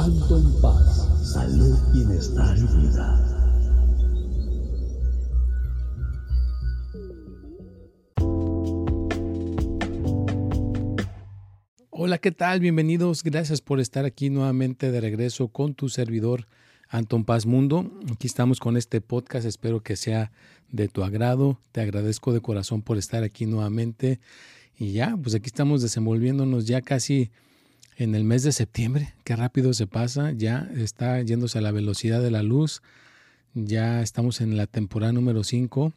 Alto en paz, salud, bienestar y vida. Hola, ¿qué tal? Bienvenidos. Gracias por estar aquí nuevamente de regreso con tu servidor Anton Paz Mundo. Aquí estamos con este podcast. Espero que sea de tu agrado. Te agradezco de corazón por estar aquí nuevamente. Y ya, pues aquí estamos desenvolviéndonos ya casi en el mes de septiembre. Qué rápido se pasa. Ya está yéndose a la velocidad de la luz. Ya estamos en la temporada número 5,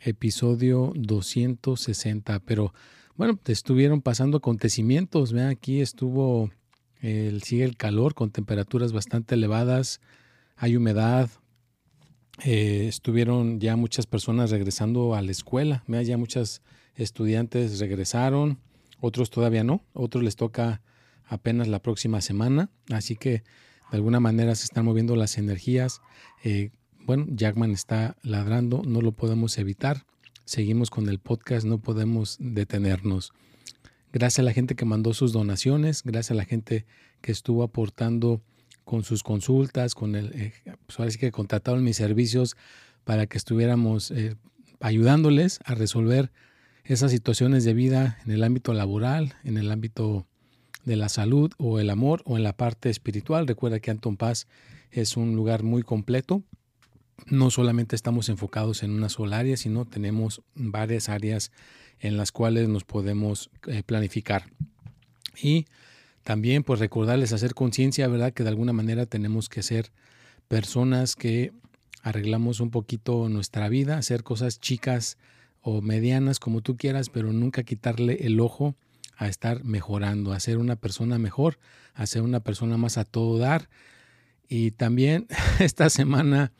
episodio 260. Pero bueno, estuvieron pasando acontecimientos. Vean, aquí estuvo, el, sigue el calor con temperaturas bastante elevadas, hay humedad. Eh, estuvieron ya muchas personas regresando a la escuela. Vean, ya muchos estudiantes regresaron, otros todavía no, otros les toca apenas la próxima semana. Así que de alguna manera se están moviendo las energías. Eh, bueno, Jackman está ladrando, no lo podemos evitar seguimos con el podcast, no podemos detenernos. Gracias a la gente que mandó sus donaciones, gracias a la gente que estuvo aportando con sus consultas, con el, eh, pues que contrataron mis servicios para que estuviéramos eh, ayudándoles a resolver esas situaciones de vida en el ámbito laboral, en el ámbito de la salud o el amor o en la parte espiritual. Recuerda que Anton Paz es un lugar muy completo no solamente estamos enfocados en una sola área, sino tenemos varias áreas en las cuales nos podemos eh, planificar. Y también pues recordarles hacer conciencia, ¿verdad? Que de alguna manera tenemos que ser personas que arreglamos un poquito nuestra vida, hacer cosas chicas o medianas como tú quieras, pero nunca quitarle el ojo a estar mejorando, a ser una persona mejor, a ser una persona más a todo dar. Y también esta semana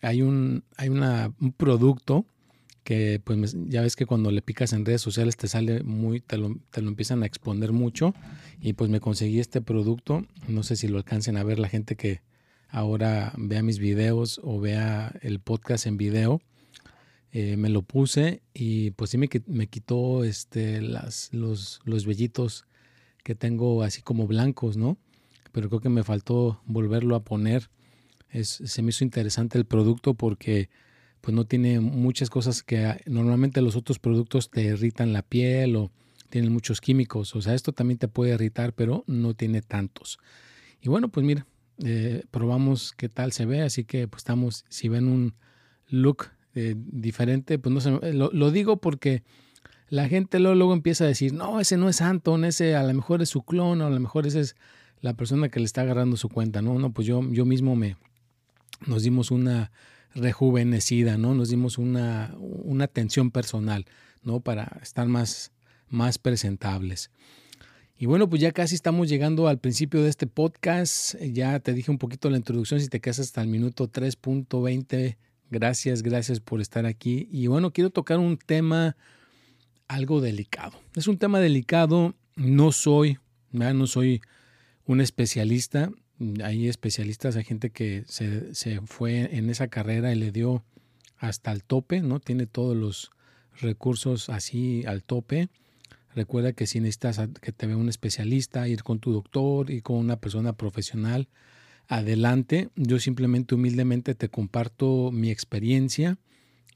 hay un, hay una, un producto que pues ya ves que cuando le picas en redes sociales te sale muy, te lo, te lo, empiezan a exponer mucho. Y pues me conseguí este producto, no sé si lo alcancen a ver la gente que ahora vea mis videos o vea el podcast en video, eh, me lo puse y pues sí me, me quitó este, las, los, los vellitos que tengo así como blancos, ¿no? Pero creo que me faltó volverlo a poner se me hizo interesante el producto porque pues no tiene muchas cosas que normalmente los otros productos te irritan la piel o tienen muchos químicos. O sea, esto también te puede irritar, pero no tiene tantos. Y bueno, pues mira, eh, probamos qué tal se ve, así que pues estamos, si ven un look eh, diferente, pues no sé, lo, lo, digo porque la gente luego, luego, empieza a decir, no, ese no es Anton, ese a lo mejor es su clon, o a lo mejor ese es la persona que le está agarrando su cuenta, no, no, pues yo, yo mismo me, nos dimos una rejuvenecida, ¿no? Nos dimos una, una atención personal, ¿no? Para estar más, más presentables. Y bueno, pues ya casi estamos llegando al principio de este podcast. Ya te dije un poquito la introducción, si te quedas hasta el minuto 3.20. Gracias, gracias por estar aquí. Y bueno, quiero tocar un tema algo delicado. Es un tema delicado, no soy, no soy un especialista, hay especialistas, hay gente que se, se, fue en esa carrera y le dio hasta el tope, ¿no? Tiene todos los recursos así al tope. Recuerda que si necesitas que te vea un especialista, ir con tu doctor, y con una persona profesional, adelante. Yo simplemente humildemente te comparto mi experiencia.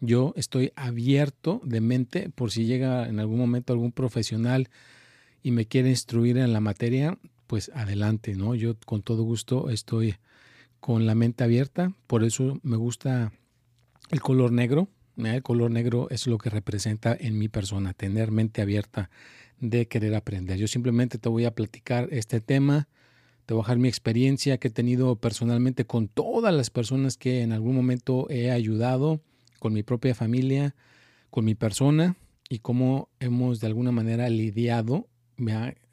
Yo estoy abierto de mente por si llega en algún momento algún profesional y me quiere instruir en la materia, pues adelante, ¿no? Yo con todo gusto estoy con la mente abierta, por eso me gusta el color negro. El color negro es lo que representa en mi persona, tener mente abierta de querer aprender. Yo simplemente te voy a platicar este tema, te voy a dejar mi experiencia que he tenido personalmente con todas las personas que en algún momento he ayudado, con mi propia familia, con mi persona y cómo hemos de alguna manera lidiado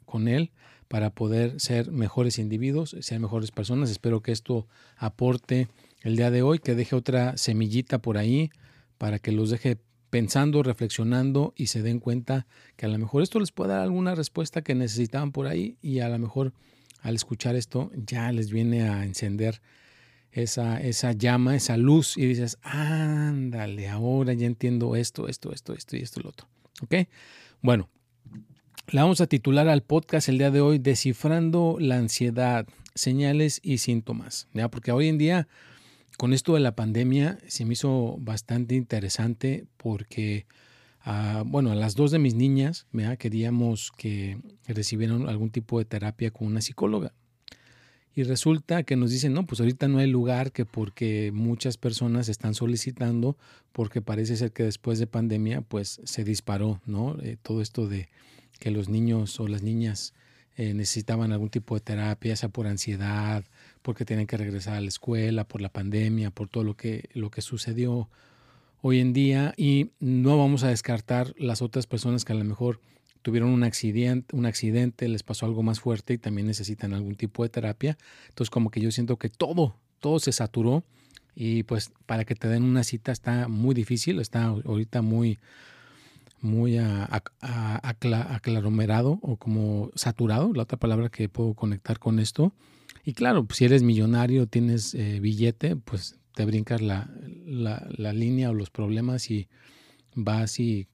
con él para poder ser mejores individuos, ser mejores personas. Espero que esto aporte el día de hoy, que deje otra semillita por ahí para que los deje pensando, reflexionando y se den cuenta que a lo mejor esto les puede dar alguna respuesta que necesitaban por ahí y a lo mejor al escuchar esto ya les viene a encender esa, esa llama, esa luz y dices, ándale, ahora ya entiendo esto, esto, esto, esto y esto y lo otro. ¿Ok? Bueno, la vamos a titular al podcast el día de hoy, Descifrando la ansiedad, señales y síntomas. ¿ya? Porque hoy en día, con esto de la pandemia, se me hizo bastante interesante porque, bueno, a las dos de mis niñas ¿ya? queríamos que recibieran algún tipo de terapia con una psicóloga. Y resulta que nos dicen, no, pues ahorita no hay lugar que porque muchas personas están solicitando, porque parece ser que después de pandemia, pues se disparó, ¿no? Eh, todo esto de que los niños o las niñas eh, necesitaban algún tipo de terapia, sea por ansiedad, porque tienen que regresar a la escuela, por la pandemia, por todo lo que, lo que sucedió hoy en día. Y no vamos a descartar las otras personas que a lo mejor tuvieron un accidente, un accidente, les pasó algo más fuerte y también necesitan algún tipo de terapia. Entonces como que yo siento que todo, todo se saturó y pues para que te den una cita está muy difícil, está ahorita muy muy aclaromerado o como saturado, la otra palabra que puedo conectar con esto. Y claro, si eres millonario, tienes eh, billete, pues te brincas la, la, línea o los problemas y vas y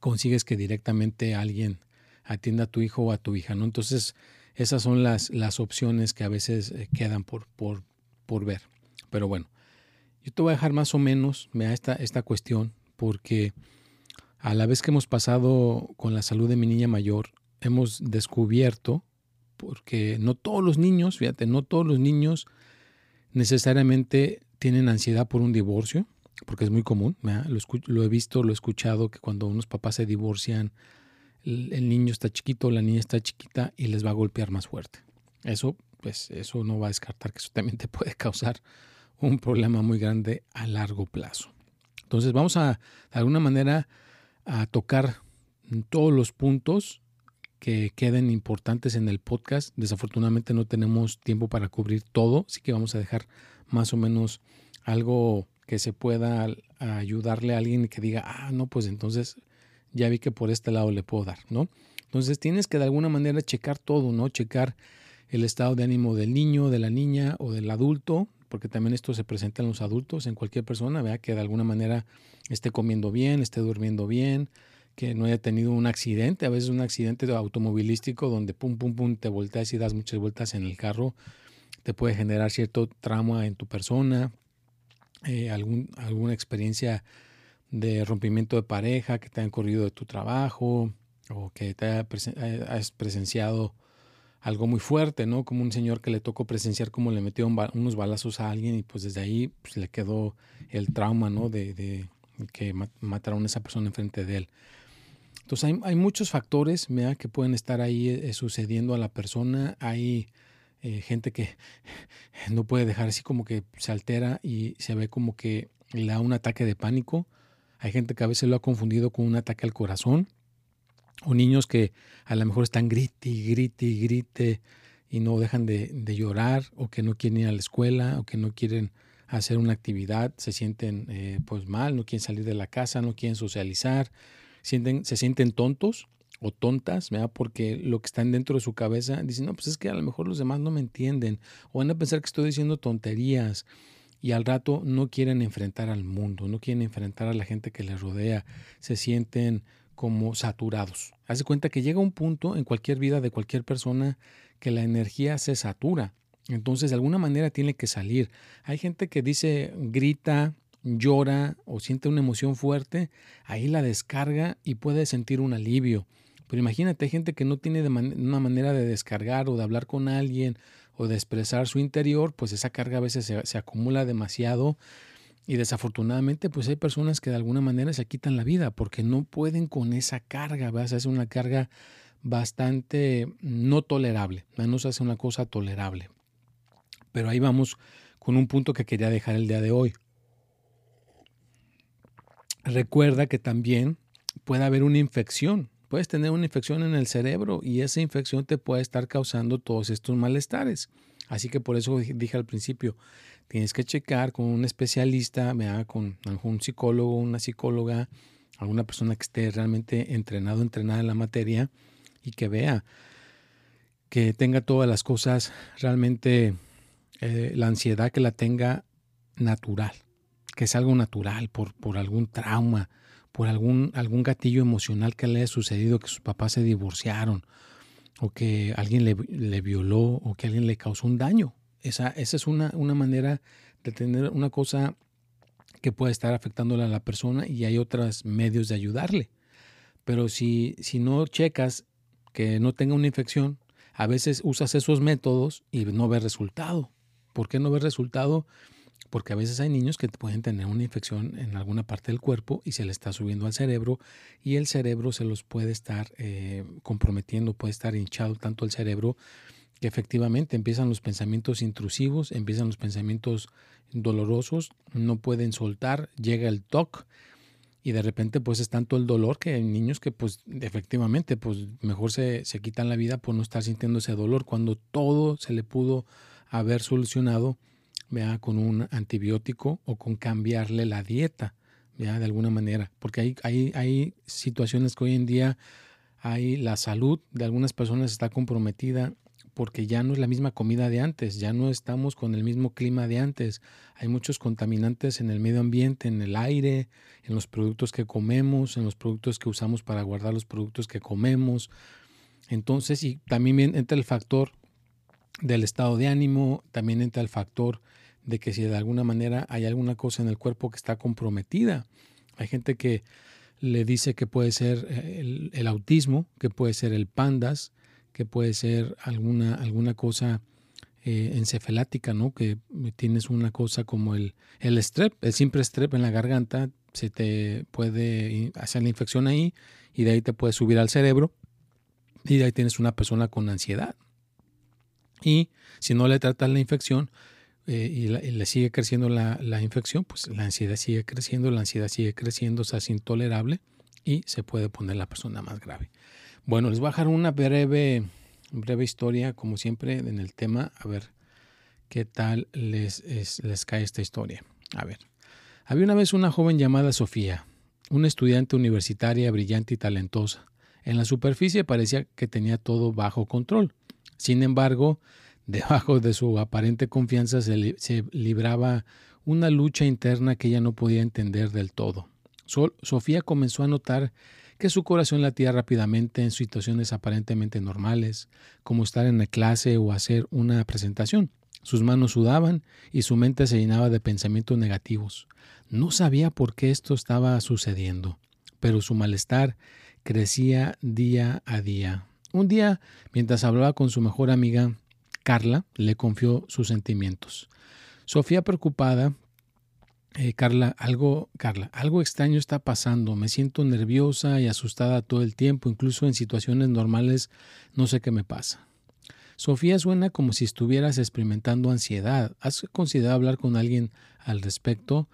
consigues que directamente alguien atienda a tu hijo o a tu hija, ¿no? Entonces, esas son las, las opciones que a veces eh, quedan por, por, por ver. Pero bueno, yo te voy a dejar más o menos esta, esta cuestión porque a la vez que hemos pasado con la salud de mi niña mayor, hemos descubierto, porque no todos los niños, fíjate, no todos los niños necesariamente tienen ansiedad por un divorcio, porque es muy común, lo, he visto, lo he escuchado, que cuando unos papás se divorcian, el, niño está chiquito, la niña está chiquita y les va a golpear más fuerte. Eso, pues, eso no va a descartar que eso también te puede causar un problema muy grande a largo plazo. Entonces vamos a, de alguna manera, a tocar todos los puntos que queden importantes en el podcast. Desafortunadamente no tenemos tiempo para cubrir todo, así que vamos a dejar más o menos algo que se pueda ayudarle a alguien que diga, ah, no, pues entonces ya vi que por este lado le puedo dar, ¿no? Entonces tienes que de alguna manera checar todo, ¿no? Checar el estado de ánimo del niño, de la niña o del adulto, porque también esto se presenta en los adultos, en cualquier persona, vea que de alguna manera esté comiendo bien, esté durmiendo bien, que no haya tenido un accidente, a veces un accidente automovilístico donde pum, pum, pum, te volteas y das muchas vueltas en el carro, te puede generar cierto trauma en tu persona, eh, algún, alguna experiencia de rompimiento de pareja que te han corrido de tu trabajo o que te hayas presenciado algo muy fuerte, ¿no? Como un señor que le tocó presenciar cómo le metió unos balazos a alguien y pues desde ahí pues, le quedó el trauma, ¿no? De, de que mataron a esa persona enfrente de él. Entonces hay, hay muchos factores que pueden estar ahí eh, sucediendo a la persona. Hay eh, gente que no puede dejar así como que se altera y se ve como que le da un ataque de pánico. Hay gente que a veces lo ha confundido con un ataque al corazón o niños que a lo mejor están grite y grite y grite y no dejan de, llorar o que no quieren ir a la escuela o que no quieren hacer una actividad, se sienten eh, pues mal, no quieren salir de la casa, no quieren socializar, sienten, se sienten tontos o tontas, ¿verdad? porque lo que están dentro de su cabeza dicen, no, pues es que a lo mejor los demás no me entienden o van a pensar que estoy diciendo tonterías y al rato no quieren enfrentar al mundo, no quieren enfrentar a la gente que les rodea, se sienten como saturados. Haz de cuenta que llega un punto en cualquier vida de cualquier persona que la energía se satura. Entonces, de alguna manera tiene que salir. Hay gente que dice, grita, llora o siente una emoción fuerte, ahí la descarga y puede sentir un alivio. Pero imagínate, gente que no tiene una manera de descargar o de hablar con alguien o de expresar su interior, pues esa carga a veces se acumula demasiado Y desafortunadamente, pues hay personas que de alguna manera se quitan la vida porque no pueden con esa carga, ¿verdad? Hace una carga bastante no tolerable, no se hace una cosa tolerable. Pero ahí vamos con un punto que quería dejar el día de hoy. Recuerda que también puede haber una infección. Puedes tener una infección en el cerebro y esa infección te puede estar causando todos estos malestares. Así que por eso dije al principio, tienes que checar con un especialista, con algún psicólogo, una psicóloga, alguna persona que esté realmente entrenado, entrenada en la materia y que vea que tenga todas las cosas realmente, eh, la ansiedad que la tenga natural, que es algo natural por, por algún trauma, por algún, algún gatillo emocional que le haya sucedido, que sus papás se divorciaron, o que alguien le, violó, o que alguien le causó un daño. Esa, esa es una, una manera de tener una cosa que puede estar afectándole a la persona y hay otros medios de ayudarle. Pero si, si no checas que no tenga una infección, a veces usas esos métodos y no ves resultado. ¿Por qué no ves resultado? Porque a veces hay niños que pueden tener una infección en alguna parte del cuerpo y se le está subiendo al cerebro y el cerebro se los puede estar eh, comprometiendo, puede estar hinchado tanto el cerebro que efectivamente empiezan los pensamientos intrusivos, empiezan los pensamientos dolorosos, no pueden soltar, llega el TOC y de repente pues es tanto el dolor que hay niños que pues efectivamente pues mejor se, se quitan la vida por no estar sintiendo ese dolor cuando todo se le pudo haber solucionado vea con un antibiótico o con cambiarle la dieta, ¿vea? de alguna manera, porque hay, hay, hay situaciones que hoy en día hay la salud de algunas personas está comprometida porque ya no es la misma comida de antes, ya no estamos con el mismo clima de antes. Hay muchos contaminantes en el medio ambiente, en el aire, en los productos que comemos, en los productos que usamos para guardar los productos que comemos. Entonces, y también entra el factor del estado de ánimo, también entra el factor de que si de alguna manera hay alguna cosa en el cuerpo que está comprometida. Hay gente que le dice que puede ser eh, el, autismo, que puede ser el pandas, que puede ser alguna, alguna cosa eh, encefálica, ¿no? Que tienes una cosa como el, el strep, el simple strep en la garganta, se te puede hacer la infección ahí y de ahí te puede subir al cerebro y de ahí tienes una persona con ansiedad. Y si no le tratas la infección, eh, y, le sigue creciendo la, infección, pues la ansiedad sigue creciendo, la ansiedad sigue creciendo, se hace intolerable y se puede poner la persona más grave. Bueno, les voy a dejar una breve, breve historia, como siempre, en el tema, a ver qué tal les, les cae esta historia. A ver, había una vez una joven llamada Sofía, una estudiante universitaria brillante y talentosa. En la superficie parecía que tenía todo bajo control. Sin embargo, Debajo de su aparente confianza se, libraba una lucha interna que ella no podía entender del todo. Sofía comenzó a notar que su corazón latía rápidamente en situaciones aparentemente normales, como estar en la clase o hacer una presentación. Sus manos sudaban y su mente se llenaba de pensamientos negativos. No sabía por qué esto estaba sucediendo, pero su malestar crecía día a día. Un día, mientras hablaba con su mejor amiga, Carla le confió sus sentimientos. Sofía preocupada, eh, Carla, algo, Carla, algo extraño está pasando. Me siento nerviosa y asustada todo el tiempo, incluso en situaciones normales no sé qué me pasa. Sofía suena como si estuvieras experimentando ansiedad. ¿Has considerado hablar con alguien al respecto?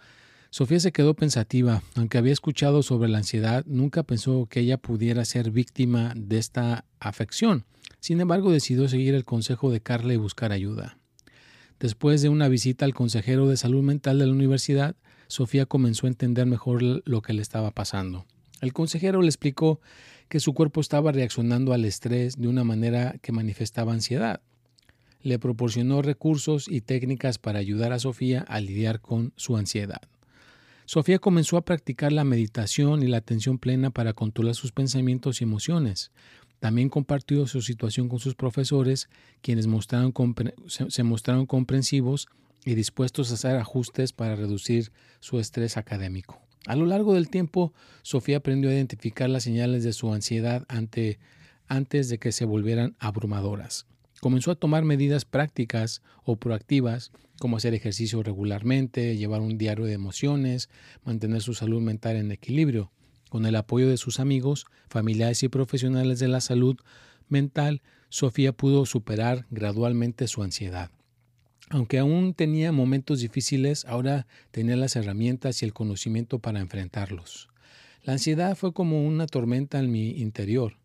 Sofía se quedó pensativa. Aunque había escuchado sobre la ansiedad, nunca pensó que ella pudiera ser víctima de esta afección. Sin embargo, decidió seguir el consejo de Carla y buscar ayuda. Después de una visita al consejero de salud mental de la universidad, Sofía comenzó a entender mejor lo que le estaba pasando. El consejero le explicó que su cuerpo estaba reaccionando al estrés de una manera que manifestaba ansiedad. Le proporcionó recursos y técnicas para ayudar a Sofía a lidiar con su ansiedad. Sofía comenzó a practicar la meditación y la atención plena para controlar sus pensamientos y emociones. También compartió su situación con sus profesores, quienes se mostraron comprensivos y dispuestos a hacer ajustes para reducir su estrés académico. A lo largo del tiempo, Sofía aprendió a identificar las señales de su ansiedad ante, antes de que se volvieran abrumadoras. Comenzó a tomar medidas prácticas o proactivas como hacer ejercicio regularmente, llevar un diario de emociones, mantener su salud mental en equilibrio. Con el apoyo de sus amigos, familiares y profesionales de la salud mental, Sofía pudo superar gradualmente su ansiedad. Aunque aún tenía momentos difíciles, ahora tenía las herramientas y el conocimiento para enfrentarlos. La ansiedad fue como una tormenta en mi interior,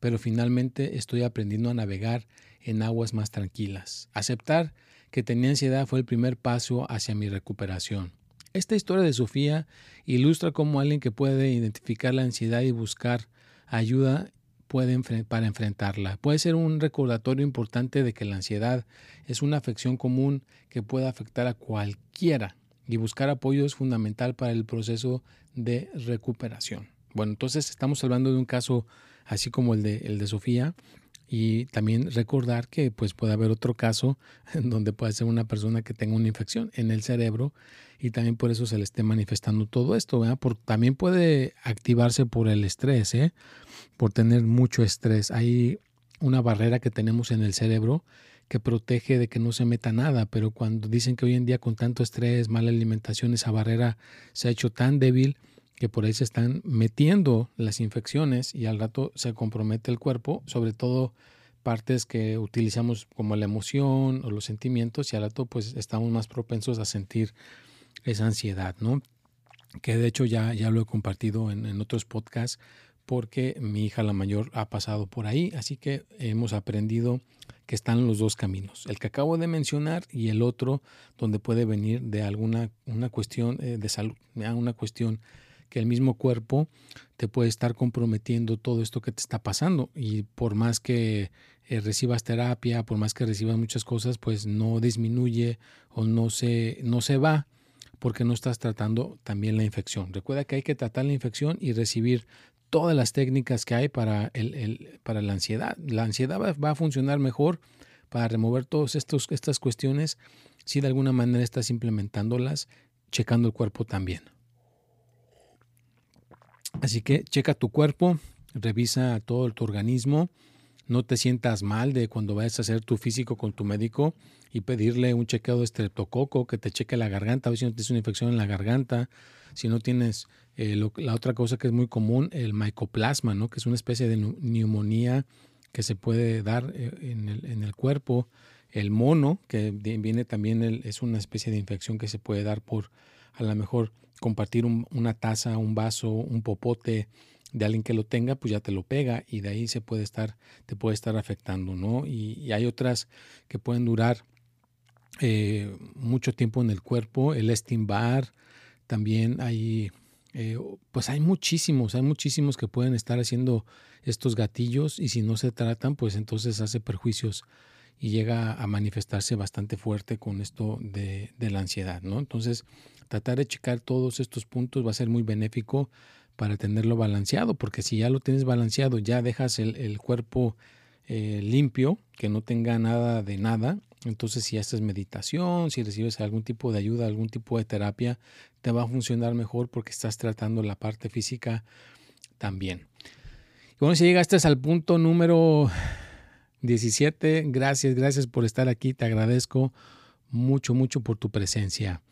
pero finalmente estoy aprendiendo a navegar en aguas más tranquilas. Aceptar que tenía ansiedad fue el primer paso hacia mi recuperación. Esta historia de Sofía ilustra cómo alguien que puede identificar la ansiedad y buscar ayuda puede para enfrentarla. Puede ser un recordatorio importante de que la ansiedad es una afección común que puede afectar a cualquiera y buscar apoyo es fundamental para el proceso de recuperación. Bueno, entonces estamos hablando de un caso así como el de, el de Sofía y también recordar que pues puede haber otro caso en donde puede ser una persona que tenga una infección en el cerebro y también por eso se le esté manifestando todo esto, también puede activarse por el estrés, ¿eh? por tener mucho estrés. Hay una barrera que tenemos en el cerebro que protege de que no se meta nada, pero cuando dicen que hoy en día con tanto estrés, mala alimentación, esa barrera se ha hecho tan débil que por ahí se están metiendo las infecciones y al rato se compromete el cuerpo, sobre todo partes que utilizamos como la emoción o los sentimientos y al rato pues estamos más propensos a sentir esa ansiedad, ¿no? Que de hecho ya, ya lo he compartido en, otros podcasts porque mi hija la mayor ha pasado por ahí, así que hemos aprendido que están los dos caminos, el que acabo de mencionar y el otro donde puede venir de alguna una cuestión eh, de salud, una cuestión que el mismo cuerpo te puede estar comprometiendo todo esto que te está pasando y por más que eh, recibas terapia, por más que recibas muchas cosas, pues no disminuye o no se, no se va porque no estás tratando también la infección. Recuerda que hay que tratar la infección y recibir todas las técnicas que hay para, el, para la ansiedad. La ansiedad va, a funcionar mejor para remover todas estas cuestiones si de alguna manera estás implementándolas, checando el cuerpo también. Así que checa tu cuerpo, revisa todo tu organismo, no te sientas mal de cuando vayas a hacer tu físico con tu médico y pedirle un chequeo de estreptococo, que te cheque la garganta, a ver si no tienes una infección en la garganta, si no tienes eh, la otra cosa que es muy común, el mycoplasma, ¿no? que es una especie de neumonía que se puede dar eh, en el, en el cuerpo, el mono, que viene también, es una especie de infección que se puede dar por a lo mejor compartir una taza, un vaso, un popote de alguien que lo tenga, pues ya te lo pega y de ahí se puede estar, te puede estar afectando, ¿no? Y, hay otras que pueden durar eh, mucho tiempo en el cuerpo, el estimbar, también hay, eh, pues hay muchísimos, hay muchísimos que pueden estar haciendo estos gatillos y si no se tratan, pues entonces hace perjuicios y llega a manifestarse bastante fuerte con esto de, de la ansiedad, ¿no? Entonces, tratar de checar todos estos puntos va a ser muy benéfico para tenerlo balanceado, porque si ya lo tienes balanceado, ya dejas el, cuerpo eh, limpio, que no tenga nada de nada, entonces si haces meditación, si recibes algún tipo de ayuda, algún tipo de terapia, te va a funcionar mejor porque estás tratando la parte física también. Y bueno, si llegaste al punto número 17, gracias, gracias por estar aquí, te agradezco mucho, mucho por tu presencia.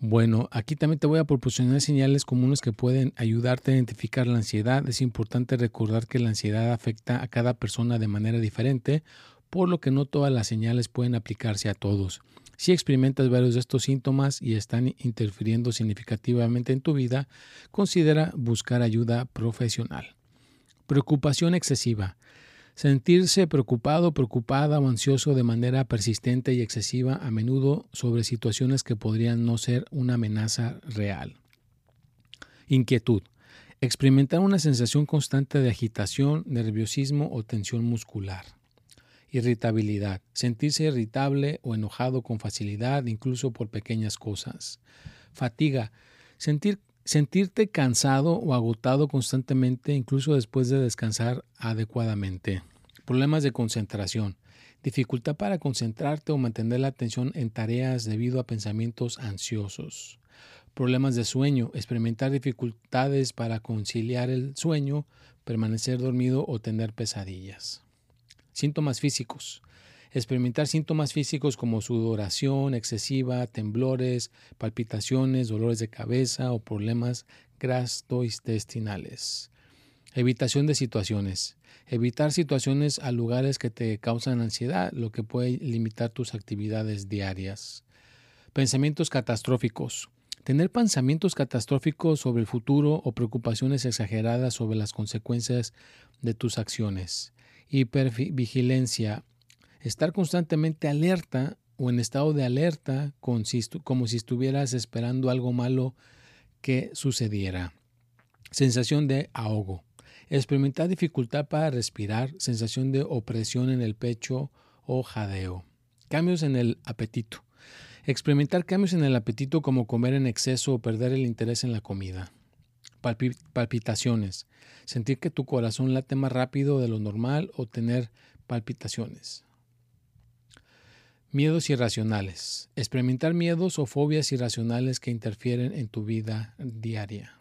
Bueno, aquí también te voy a proporcionar señales comunes que pueden ayudarte a identificar la ansiedad. Es importante recordar que la ansiedad afecta a cada persona de manera diferente, por lo que no todas las señales pueden aplicarse a todos. Si experimentas varios de estos síntomas y están interfiriendo significativamente en tu vida, considera buscar ayuda profesional. Preocupación excesiva. Sentirse preocupado, preocupada o ansioso de manera persistente y excesiva a menudo sobre situaciones que podrían no ser una amenaza real. Inquietud. Experimentar una sensación constante de agitación, nerviosismo o tensión muscular. Irritabilidad. Sentirse irritable o enojado con facilidad, incluso por pequeñas cosas. Fatiga. Sentir sentirte cansado o agotado constantemente, incluso después de descansar adecuadamente. Problemas de concentración. Dificultad para concentrarte o mantener la atención en tareas debido a pensamientos ansiosos. Problemas de sueño. Experimentar dificultades para conciliar el sueño, permanecer dormido o tener pesadillas. Síntomas físicos. Experimentar síntomas físicos como sudoración excesiva, temblores, palpitaciones, dolores de cabeza o problemas gastrointestinales. Evitación de situaciones. Evitar situaciones a lugares que te causan ansiedad, lo que puede limitar tus actividades diarias. Pensamientos catastróficos. Tener pensamientos catastróficos sobre el futuro o preocupaciones exageradas sobre las consecuencias de tus acciones. Hipervigilancia. Estar constantemente alerta o en estado de alerta como si estuvieras esperando algo malo que sucediera. Sensación de ahogo. Experimentar dificultad para respirar, sensación de opresión en el pecho o jadeo. Cambios en el apetito. Experimentar cambios en el apetito como comer en exceso o perder el interés en la comida. Palpitaciones. Sentir que tu corazón late más rápido de lo normal o tener palpitaciones. Miedos irracionales. Experimentar miedos o fobias irracionales que interfieren en tu vida diaria.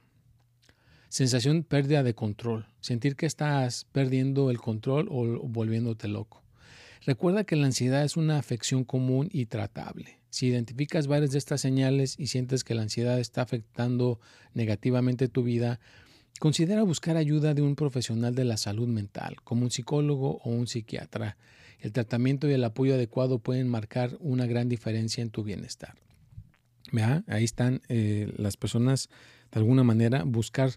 Sensación pérdida de control. Sentir que estás perdiendo el control o volviéndote loco. Recuerda que la ansiedad es una afección común y tratable. Si identificas varias de estas señales y sientes que la ansiedad está afectando negativamente tu vida, considera buscar ayuda de un profesional de la salud mental, como un psicólogo o un psiquiatra. El tratamiento y el apoyo adecuado pueden marcar una gran diferencia en tu bienestar. Ahí están eh, las personas, de alguna manera, buscar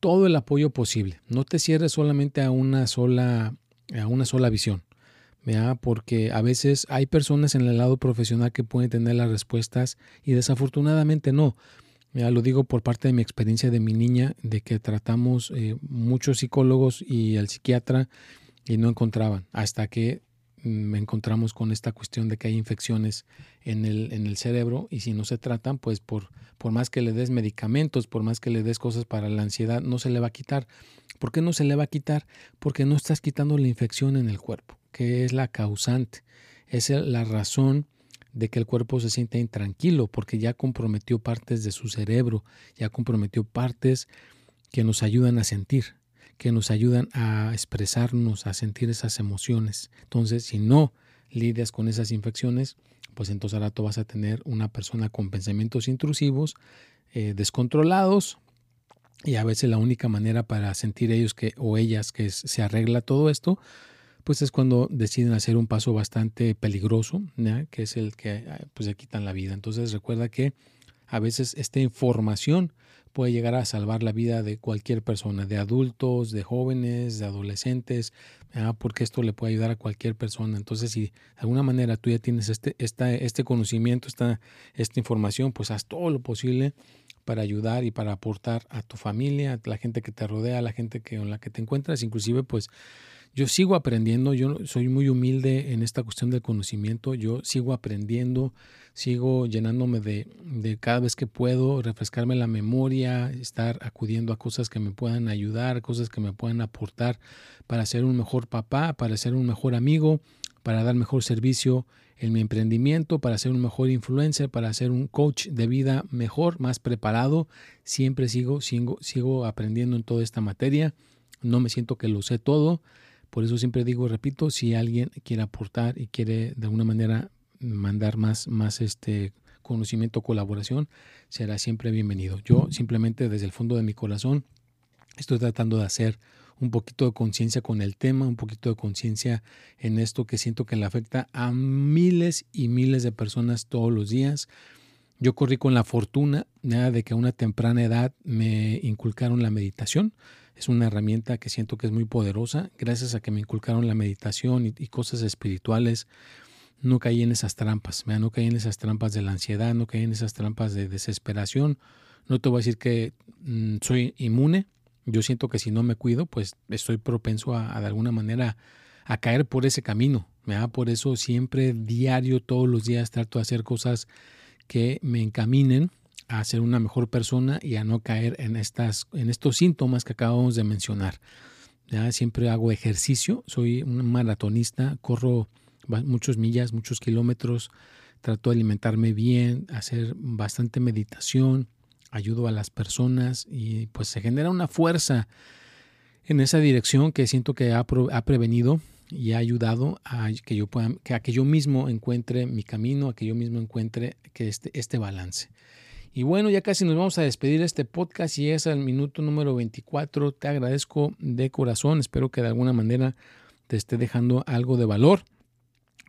todo el apoyo posible. No te cierres solamente a una sola, a una sola visión porque a veces hay personas en el lado profesional que pueden tener las respuestas y desafortunadamente no. lo digo por parte de mi experiencia de mi niña, de que tratamos eh, muchos psicólogos y el psiquiatra y no encontraban, hasta que me mm, encontramos con esta cuestión de que hay infecciones en el, en el cerebro y si no se tratan, pues por, por más que le des medicamentos, por más que le des cosas para la ansiedad, no se le va a quitar. ¿Por qué no se le va a quitar? Porque no estás quitando la infección en el cuerpo que es la causante. Es la razón de que el cuerpo se sienta intranquilo porque ya comprometió partes de su cerebro, ya comprometió partes que nos ayudan a sentir, que nos ayudan a expresarnos, a sentir esas emociones. Entonces, si no lidias con esas infecciones, pues entonces ahora tú vas a tener una persona con pensamientos intrusivos, eh, descontrolados, y a veces la única manera para sentir ellos que o ellas que se arregla todo esto pues es cuando deciden hacer un paso bastante peligroso, que es el que ah, pues se quitan la vida. Entonces recuerda que a veces esta información puede llegar a salvar la vida de cualquier persona, de adultos, de jóvenes, de adolescentes, porque esto le puede ayudar a cualquier persona. Entonces, si de alguna manera tú ya tienes este, esta, este conocimiento, esta, esta información, pues haz todo lo posible para ayudar y para aportar a tu familia, a la gente que te rodea, a la gente que, con la que te encuentras, inclusive pues yo sigo aprendiendo, yo soy muy humilde en esta cuestión del conocimiento, yo sigo aprendiendo, sigo llenándome de, de, cada vez que puedo refrescarme la memoria, estar acudiendo a cosas que me puedan ayudar, cosas que me puedan aportar para ser un mejor papá, para ser un mejor amigo, para dar mejor servicio en mi emprendimiento, para ser un mejor influencer, para ser un coach de vida mejor, más preparado. Siempre sigo, sigo, sigo aprendiendo en toda esta materia. No me siento que lo sé todo, por eso siempre digo, repito, si alguien quiere aportar y quiere de alguna manera mandar más, más este conocimiento, colaboración, será siempre bienvenido. Yo simplemente desde el fondo de mi corazón estoy tratando de hacer un poquito de conciencia con el tema, un poquito de conciencia en esto que siento que le afecta a miles y miles de personas todos los días. Yo corrí con la fortuna de que a una temprana edad me inculcaron la meditación. Es una herramienta que siento que es muy poderosa. Gracias a que me inculcaron la meditación y, cosas espirituales, no caí en esas trampas. No caí en esas trampas de la ansiedad, no caí en esas trampas de desesperación. No te voy a decir que mm, soy inmune. Yo siento que si no me cuido, pues estoy propenso a, de alguna manera a caer por ese camino. Por eso siempre, diario, todos los días trato de hacer cosas que me encaminen a ser una mejor persona y a no caer en, estas, en estos síntomas que acabamos de mencionar. ¿Ya? Siempre hago ejercicio, soy un maratonista, corro muchas millas, muchos kilómetros, trato de alimentarme bien, hacer bastante meditación, ayudo a las personas y pues se genera una fuerza en esa dirección que siento que ha, ha prevenido y ha ayudado a que yo pueda, que a que yo mismo encuentre mi camino, a que yo mismo encuentre que este, este balance. Y bueno, ya casi nos vamos a despedir de este podcast y es el minuto número 24. Te agradezco de corazón, espero que de alguna manera te esté dejando algo de valor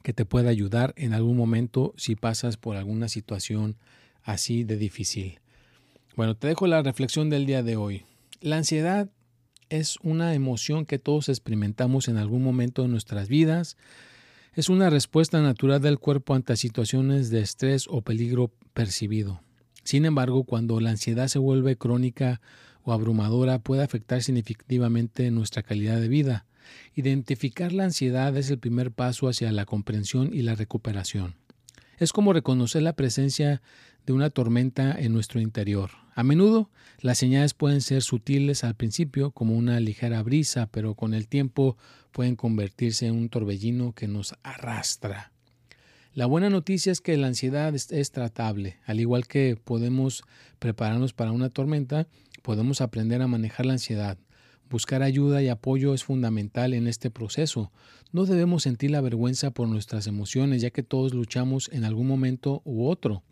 que te pueda ayudar en algún momento si pasas por alguna situación así de difícil. Bueno, te dejo la reflexión del día de hoy. La ansiedad es una emoción que todos experimentamos en algún momento de nuestras vidas. Es una respuesta natural del cuerpo ante situaciones de estrés o peligro percibido. Sin embargo, cuando la ansiedad se vuelve crónica o abrumadora, puede afectar significativamente nuestra calidad de vida. Identificar la ansiedad es el primer paso hacia la comprensión y la recuperación. Es como reconocer la presencia de una tormenta en nuestro interior. A menudo las señales pueden ser sutiles al principio, como una ligera brisa, pero con el tiempo pueden convertirse en un torbellino que nos arrastra. La buena noticia es que la ansiedad es, tratable. Al igual que podemos prepararnos para una tormenta, podemos aprender a manejar la ansiedad. Buscar ayuda y apoyo es fundamental en este proceso. No debemos sentir la vergüenza por nuestras emociones, ya que todos luchamos en algún momento u otro.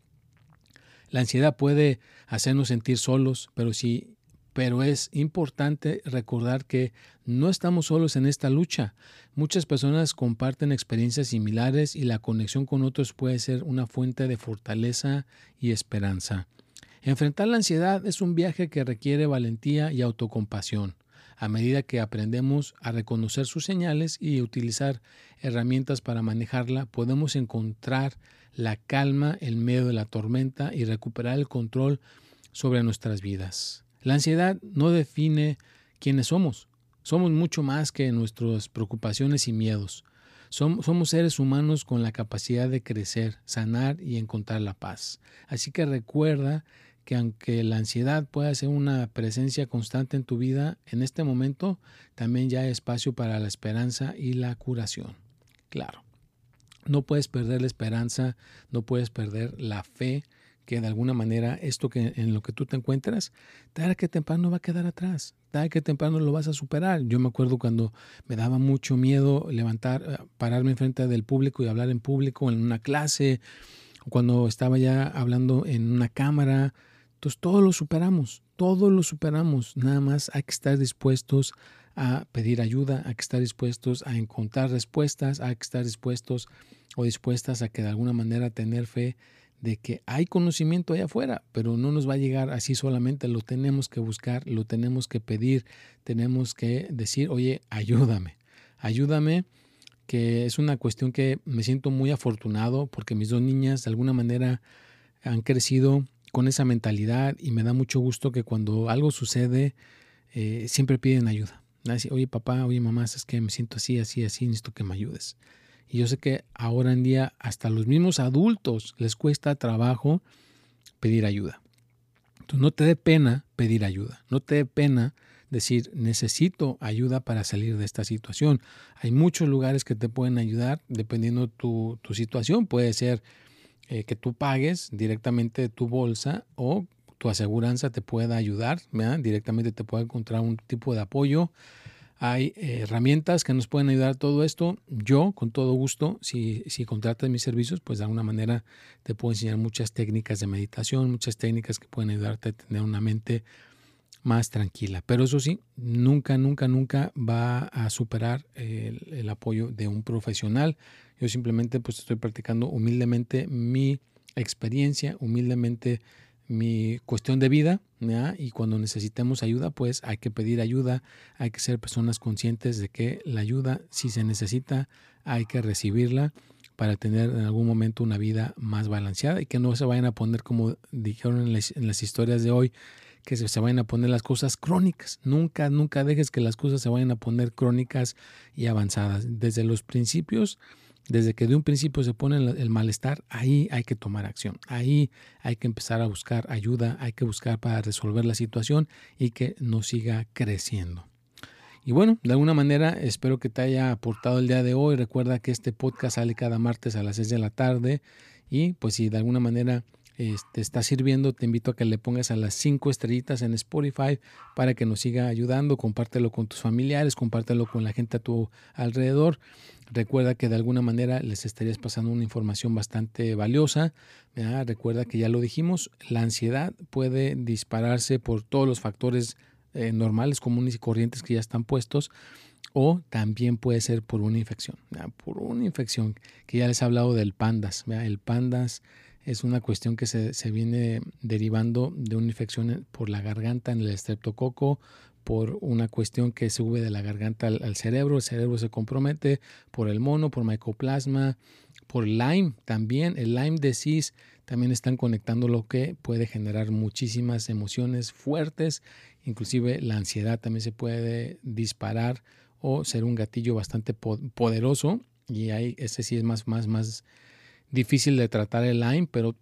La ansiedad puede hacernos sentir solos, pero sí, pero es importante recordar que no estamos solos en esta lucha. Muchas personas comparten experiencias similares y la conexión con otros puede ser una fuente de fortaleza y esperanza. Enfrentar la ansiedad es un viaje que requiere valentía y autocompasión. A medida que aprendemos a reconocer sus señales y utilizar herramientas para manejarla, podemos encontrar la calma en medio de la tormenta y recuperar el control sobre nuestras vidas. La ansiedad no define quiénes somos. Somos mucho más que nuestras preocupaciones y miedos. Somos seres humanos con la capacidad de crecer, sanar y encontrar la paz. Así que recuerda que aunque la ansiedad pueda ser una presencia constante en tu vida, en este momento también ya hay espacio para la esperanza y la curación. Claro. No puedes perder la esperanza, no puedes perder la fe que de alguna manera esto que en lo que tú te encuentras, tarde que temprano va a quedar atrás, tarde que temprano lo vas a superar. Yo me acuerdo cuando me daba mucho miedo levantar, eh, pararme enfrente del público y hablar en público en una clase, cuando estaba ya hablando en una cámara. Entonces todo lo superamos, todo lo superamos. Nada más hay que estar dispuestos a pedir ayuda, hay que estar dispuestos a encontrar respuestas, hay que estar dispuestos o dispuestas a que de alguna manera tener fe de que hay conocimiento allá afuera, pero no nos va a llegar así solamente, lo tenemos que buscar, lo tenemos que pedir, tenemos que decir, oye, ayúdame, ayúdame, que es una cuestión que me siento muy afortunado porque mis dos niñas de alguna manera han crecido con esa mentalidad y me da mucho gusto que cuando algo sucede eh, siempre piden ayuda oye papá, oye mamá, es que me siento así, así, así, necesito que me ayudes. Y yo sé que ahora en día hasta los mismos adultos les cuesta trabajo pedir ayuda. Entonces no te dé pena pedir ayuda, no te dé pena decir necesito ayuda para salir de esta situación. Hay muchos lugares que te pueden ayudar dependiendo tu, tu situación. Puede ser eh, que tú pagues directamente tu bolsa o tu aseguranza te pueda ayudar, directamente te puede encontrar un tipo de apoyo. Hay herramientas que nos pueden ayudar a todo esto. Yo, con todo gusto, si, si contratas mis servicios, pues de alguna manera te puedo enseñar muchas técnicas de meditación, muchas técnicas que pueden ayudarte a tener una mente más tranquila. Pero eso sí, nunca, nunca, nunca va a superar el, el apoyo de un profesional. Yo simplemente pues estoy practicando humildemente mi experiencia, humildemente mi cuestión de vida y cuando necesitemos ayuda pues hay que pedir ayuda, hay que ser personas conscientes de que la ayuda si se necesita hay que recibirla para tener en algún momento una vida más balanceada y que no se vayan a poner como dijeron en las, en las historias de hoy que se, se, vayan a poner las cosas crónicas. Nunca, nunca dejes que las cosas se vayan a poner crónicas y avanzadas. Desde los principios desde que de un principio se pone el malestar, ahí hay que tomar acción, ahí hay que empezar a buscar ayuda, hay que buscar para resolver la situación y que no siga creciendo. Y bueno, de alguna manera espero que te haya aportado el día de hoy. Recuerda que este podcast sale cada martes a las 6 de la tarde y pues si de alguna manera te está sirviendo, te invito a que le pongas a las cinco estrellitas en Spotify para que nos siga ayudando. Compártelo con tus familiares, compártelo con la gente a tu alrededor. Recuerda que de alguna manera les estarías pasando una información bastante valiosa. Recuerda que ya lo dijimos, la ansiedad puede dispararse por todos los factores eh, normales, comunes y corrientes que ya están puestos o también puede ser por una infección, por una infección que ya les he hablado del pandas. El pandas es una cuestión que se, viene derivando de una infección por la garganta en el estreptococo, por una cuestión que sube de la garganta al, cerebro, el cerebro se compromete por el mono, por mycoplasma, por Lyme también, el Lyme disease también están conectando lo que puede generar muchísimas emociones fuertes, inclusive la ansiedad también se puede disparar o ser un gatillo bastante poderoso y ahí ese sí es más, más, más difícil de tratar el Lyme, pero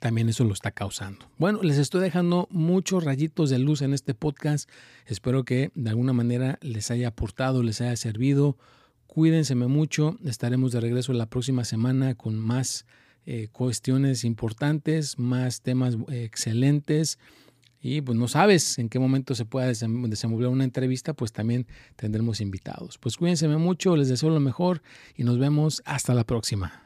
también eso lo está causando. Bueno, les estoy dejando muchos rayitos de luz en este podcast. Espero que de alguna manera les haya aportado, les haya servido. Cuídense mucho. Estaremos de regreso la próxima semana con más eh, cuestiones importantes, más temas eh, excelentes y pues no sabes en qué momento se pueda desenvolver una entrevista, pues también tendremos invitados. Pues cuídense mucho, les deseo lo mejor y nos vemos hasta la próxima.